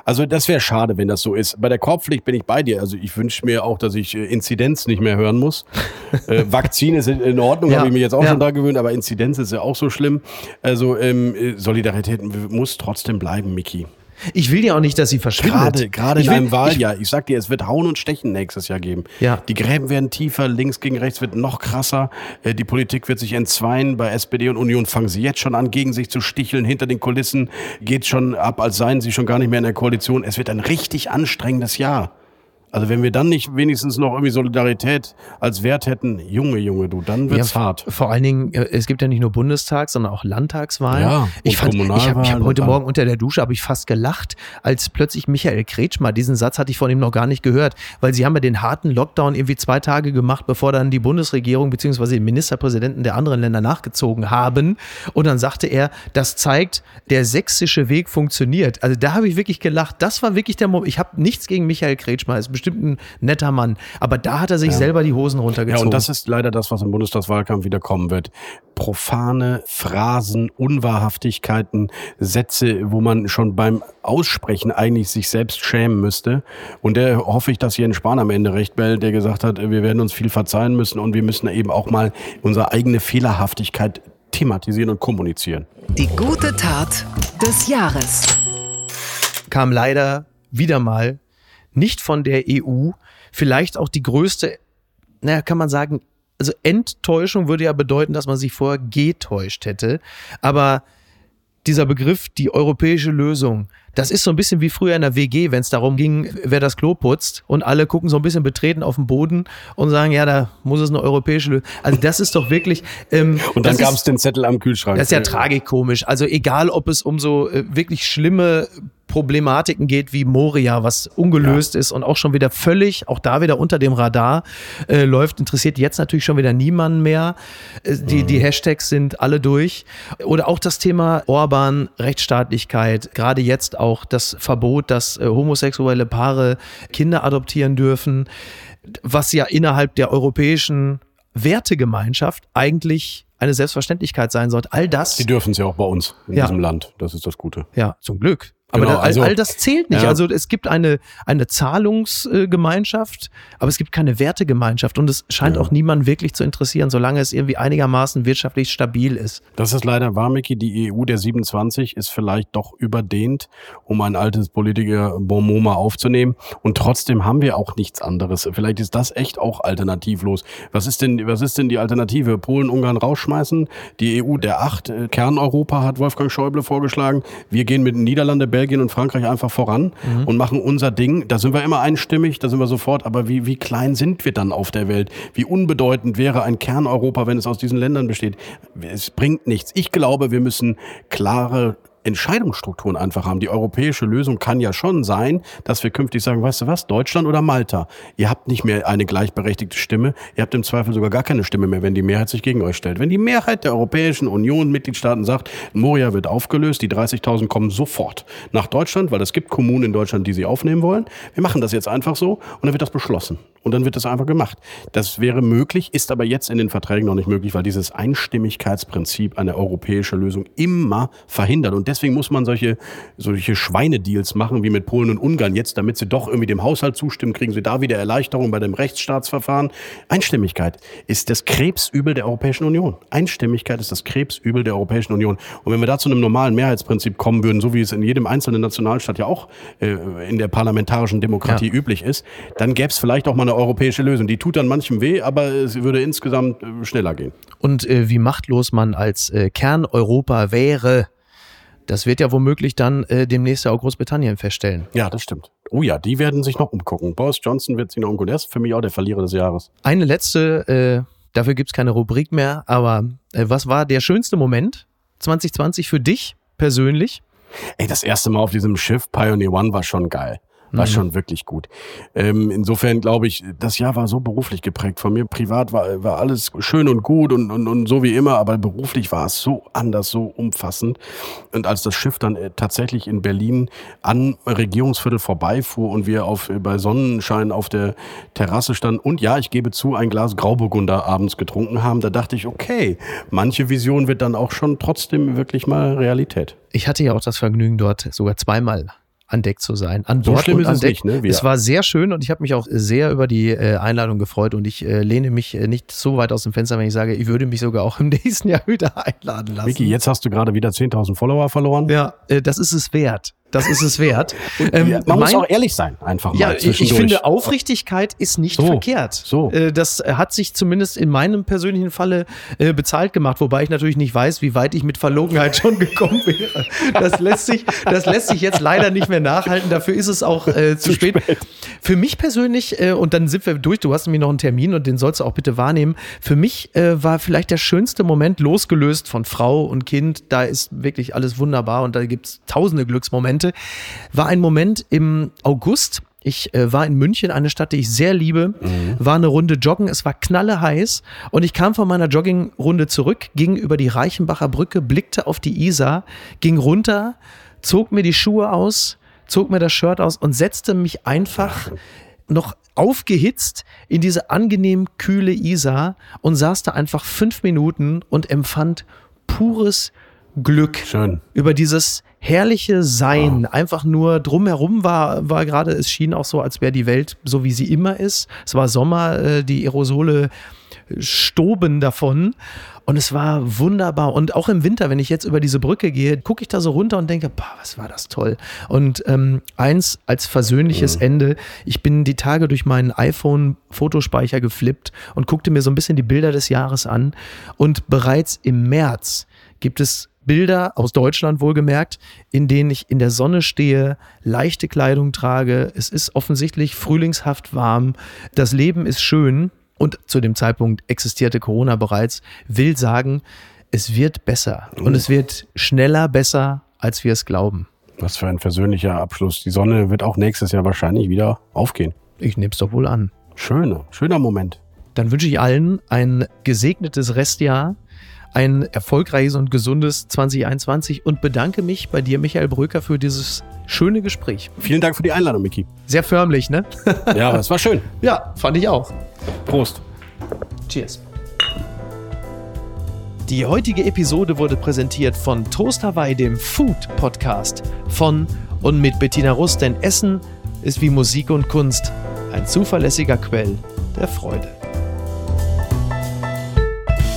Also das wäre schade, wenn das so ist. Bei der Korbpflicht bin ich bei dir. Also ich wünsche mir auch, dass ich äh, Inzidenz nicht mehr hören muss. äh, Vakzin ist in Ordnung, Ja, habe ich mich jetzt auch ja. schon da gewöhnt, aber Inzidenz ist ja auch so schlimm. Also ähm, äh, Solidarität muss trotzdem bleiben, Miki. Ich will ja auch nicht, dass sie verschwindet. Gerade, gerade Ich in will- einem Wahljahr. Ich, sag dir, es wird Hauen und Stechen nächstes Jahr geben. Ja. Die Gräben werden tiefer, links gegen rechts wird noch krasser. Äh, Die Politik wird sich entzweien. Bei SPD und Union fangen sie jetzt schon an, gegen sich zu sticheln. Hinter den Kulissen geht schon ab, als seien sie schon gar nicht mehr in der Koalition. Es wird ein richtig anstrengendes Jahr. Also wenn wir dann nicht wenigstens noch irgendwie Solidarität als Wert hätten, Junge, Junge, du, dann wird's Ja, hart. Vor allen Dingen, äh, es gibt ja nicht nur Bundestags, sondern auch Landtagswahlen. Ja, ich fand, ich habe hab heute Morgen unter der Dusche habe ich fast gelacht, als plötzlich Michael Kretschmer, diesen Satz hatte ich von ihm noch gar nicht gehört, weil sie haben ja den harten Lockdown irgendwie zwei Tage gemacht, bevor dann die Bundesregierung beziehungsweise die Ministerpräsidenten der anderen Länder nachgezogen haben. Und dann sagte er, das zeigt, der sächsische Weg funktioniert. Also da habe ich wirklich gelacht. Das war wirklich der Moment. Ich habe nichts gegen Michael Kretschmer, bestimmt ein netter Mann. Aber da hat er sich selber die Hosen Ja, runtergezogen. und das ist leider das, was im Bundestagswahlkampf wieder kommen wird. Profane Phrasen, Unwahrhaftigkeiten, Sätze, wo man schon beim Aussprechen eigentlich sich selbst schämen müsste. Und der hoffe ich, dass Jens Spahn am Ende recht behält, der gesagt hat, wir werden uns viel verzeihen müssen und wir müssen eben auch mal unsere eigene Fehlerhaftigkeit thematisieren und kommunizieren. Die gute Tat des Jahres. kam leider wieder mal nicht von der EU. Vielleicht auch die größte, naja, kann man sagen, also Enttäuschung würde ja bedeuten, dass man sich vorher getäuscht hätte. Aber dieser Begriff, die europäische Lösung, das ist so ein bisschen wie früher in der WG, wenn es darum ging, wer das Klo putzt und alle gucken so ein bisschen betreten auf den Boden und sagen, ja, da muss es eine europäische Lösung. Also das ist doch wirklich. Ähm, Und dann gab es den Zettel am Kühlschrank. das ist ja tragikomisch. Also egal, ob es um so äh, wirklich schlimme Problematiken geht wie Moria, was ungelöst ist und auch schon wieder völlig, auch da wieder unter dem Radar äh, läuft, interessiert jetzt natürlich schon wieder niemanden mehr. Äh, die, die Hashtags sind alle durch. Oder auch das Thema Orban, Rechtsstaatlichkeit, gerade jetzt auch das Verbot, dass äh, homosexuelle Paare Kinder adoptieren dürfen, was ja innerhalb der europäischen Wertegemeinschaft eigentlich eine Selbstverständlichkeit sein sollte. All das Die dürfen es ja auch bei uns in Ja. diesem Land. Das ist das Gute. ja, zum Glück. Aber Genau, da, also- all das zählt nicht. Ja. Also es gibt eine, eine Zahlungsgemeinschaft, aber es gibt keine Wertegemeinschaft und es scheint Ja. auch niemanden wirklich zu interessieren, solange es irgendwie einigermaßen wirtschaftlich stabil ist. Das ist leider wahr, Micky. Die EU der 27 ist vielleicht doch überdehnt, um ein altes Politiker-Bonmot mal aufzunehmen. Und trotzdem haben wir auch nichts anderes. Vielleicht ist das echt auch alternativlos. Was ist denn, was ist denn die Alternative? Polen, Ungarn rausschmeißen? Die EU der acht, äh, Kerneuropa hat Wolfgang Schäuble vorgeschlagen. Wir gehen mit Niederlande, Belgien und Frankreich einfach voran und machen unser Ding. Da sind wir immer einstimmig, da sind wir sofort. Aber wie, wie klein sind wir dann auf der Welt? Wie unbedeutend wäre ein Kerneuropa, wenn es aus diesen Ländern besteht? Es bringt nichts. Ich glaube, wir müssen klare Entscheidungsstrukturen einfach haben. Die europäische Lösung kann ja schon sein, dass wir künftig sagen, weißt du was, Deutschland oder Malta, ihr habt nicht mehr eine gleichberechtigte Stimme, ihr habt im Zweifel sogar gar keine Stimme mehr, wenn die Mehrheit sich gegen euch stellt. Wenn die Mehrheit der Europäischen Union Mitgliedstaaten sagt, Moria wird aufgelöst, die 30.000 kommen sofort nach Deutschland, weil es gibt Kommunen in Deutschland, die sie aufnehmen wollen. Wir machen das jetzt einfach so und dann wird das beschlossen. Und dann wird das einfach gemacht. Das wäre möglich, ist aber jetzt in den Verträgen noch nicht möglich, weil dieses Einstimmigkeitsprinzip eine europäische Lösung immer verhindert. Und deswegen muss man solche, solche Schweinedeals machen wie mit Polen und Ungarn jetzt, damit sie doch irgendwie dem Haushalt zustimmen, kriegen sie da wieder Erleichterung bei dem Rechtsstaatsverfahren. Einstimmigkeit ist das Krebsübel der Europäischen Union. Einstimmigkeit ist das Krebsübel der Europäischen Union. Und wenn wir da zu einem normalen Mehrheitsprinzip kommen würden, so wie es in jedem einzelnen Nationalstaat ja auch äh, in der parlamentarischen Demokratie Ja. üblich ist, dann gäbe es vielleicht auch mal eine europäische Lösung. Die tut dann manchem weh, aber es würde insgesamt äh, schneller gehen. Und äh, wie machtlos man als äh, Kerneuropa wäre, das wird ja womöglich dann äh, demnächst ja auch Großbritannien feststellen. Ja, das stimmt. Oh ja, die werden sich noch umgucken. Boris Johnson wird sich noch umgucken. Der ist für mich auch der Verlierer des Jahres. Eine letzte, äh, dafür gibt's keine Rubrik mehr, aber äh, was war der schönste Moment 2020 für dich persönlich? Ey, das erste Mal auf diesem Schiff Pioneer One war schon geil. War schon wirklich gut. Ähm, insofern glaube ich, das Jahr war so beruflich geprägt. Von mir privat war, war alles schön und gut und, und, und so wie immer, aber beruflich war es so anders, so umfassend. Und als das Schiff dann äh, tatsächlich in Berlin an Regierungsviertel vorbeifuhr und wir auf, äh, bei Sonnenschein auf der Terrasse standen und ja, ich gebe zu, ein Glas Grauburgunder abends getrunken haben, da dachte ich, okay, manche Vision wird dann auch schon trotzdem wirklich mal Realität. Ich hatte ja auch das Vergnügen, dort sogar zweimal an Deck zu sein. An So Bord schlimm und ist an es Deck. nicht, ne? Es war sehr schön und ich habe mich auch sehr über die äh, Einladung gefreut und ich äh, lehne mich äh, nicht so weit aus dem Fenster, wenn ich sage, ich würde mich sogar auch im nächsten Jahr wieder einladen lassen. Vicky, jetzt hast du gerade wieder 10.000 Follower verloren. Ja, äh, das ist es wert. Das ist es wert. Ähm, Ja, man muss mein- auch ehrlich sein, einfach Ja, mal ich, ich finde, Aufrichtigkeit ist nicht So, verkehrt. so. Äh, Das hat sich zumindest in meinem persönlichen Falle äh, bezahlt gemacht, wobei ich natürlich nicht weiß, wie weit ich mit Verlogenheit schon gekommen wäre. Das lässt sich, das lässt sich jetzt leider nicht mehr nachhalten. Dafür ist es auch äh, zu, spät. Für mich persönlich, äh, und dann sind wir durch, du hast nämlich noch einen Termin und den sollst du auch bitte wahrnehmen. Für mich äh, war vielleicht der schönste Moment losgelöst von Frau und Kind. Da ist wirklich alles wunderbar und da gibt's tausende Glücksmomente. War ein Moment im August. Ich äh, war in München, eine Stadt, die ich sehr liebe, war eine Runde joggen, es war knalle heiß und ich kam von meiner Joggingrunde zurück, ging über die Reichenbacher Brücke, blickte auf die Isar, ging runter, zog mir die Schuhe aus, zog mir das Shirt aus und setzte mich einfach noch aufgehitzt in diese angenehm kühle Isar und saß da einfach fünf Minuten und empfand pures Glück Schön. über dieses herrliche Sein. Einfach nur drumherum war, war gerade, es schien auch so, als wäre die Welt so, wie sie immer ist. Es war Sommer, äh, die Aerosole stoben davon. Und es war wunderbar. Und auch im Winter, wenn ich jetzt über diese Brücke gehe, gucke ich da so runter und denke, boah, was war das toll. Und ähm, eins als versöhnliches Ende. Ich bin die Tage durch meinen iPhone-Fotospeicher geflippt und guckte mir so ein bisschen die Bilder des Jahres an. Und bereits im März gibt es Bilder aus Deutschland wohlgemerkt, in denen ich in der Sonne stehe, leichte Kleidung trage. Es ist offensichtlich frühlingshaft warm. Das Leben ist schön. Und zu dem Zeitpunkt existierte Corona bereits. Will sagen, es wird besser. Und es wird schneller besser, als wir es glauben. Was für ein versöhnlicher Abschluss. Die Sonne wird auch nächstes Jahr wahrscheinlich wieder aufgehen. Ich nehme es doch wohl an. Schöner, schöner Moment. Dann wünsche ich allen ein gesegnetes Restjahr, ein erfolgreiches und gesundes 2021 und bedanke mich bei dir, Michael Bröker, für dieses schöne Gespräch. Vielen Dank für die Einladung, Miki. Sehr förmlich, ne? Ja, aber es war schön. ja, fand ich auch. Prost. Cheers. Die heutige Episode wurde präsentiert von Toast Hawaii, dem Food Podcast von und mit Bettina Rust, denn Essen ist wie Musik und Kunst ein zuverlässiger Quell der Freude.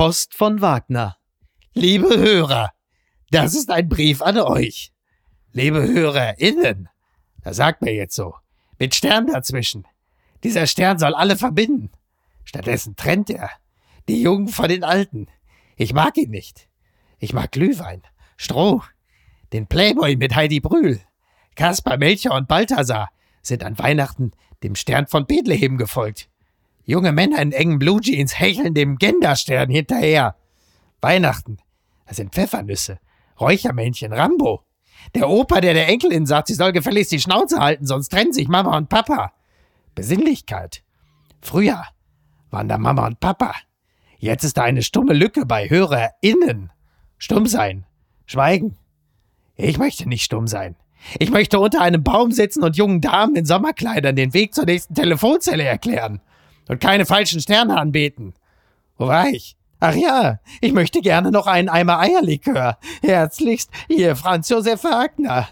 Post von Wagner. Liebe Hörer, das ist ein Brief an euch. Liebe HörerInnen, das sagt mir jetzt so, mit Stern dazwischen. Dieser Stern soll alle verbinden. Stattdessen trennt er die Jungen von den Alten. Ich mag ihn nicht. Ich mag Glühwein, Stroh, den Playboy mit Heidi Brühl. Kaspar, Melchior und Balthasar sind an Weihnachten dem Stern von Bethlehem gefolgt. Junge Männer in engen Blue Jeans hecheln dem Genderstern hinterher. Weihnachten, das sind Pfeffernüsse, Räuchermännchen, Rambo. Der Opa, der der Enkelin sagt, sie soll gefälligst die Schnauze halten, sonst trennen sich Mama und Papa. Besinnlichkeit. Früher waren da Mama und Papa. Jetzt ist da eine stumme Lücke bei HörerInnen. Stumm sein. Schweigen. Ich möchte nicht stumm sein. Ich möchte unter einem Baum sitzen und jungen Damen in Sommerkleidern den Weg zur nächsten Telefonzelle erklären. Und keine falschen Sterne anbeten. Wo war ich? Ach ja, ich möchte gerne noch einen Eimer Eierlikör. Herzlichst, Ihr Franz Josef Wagner.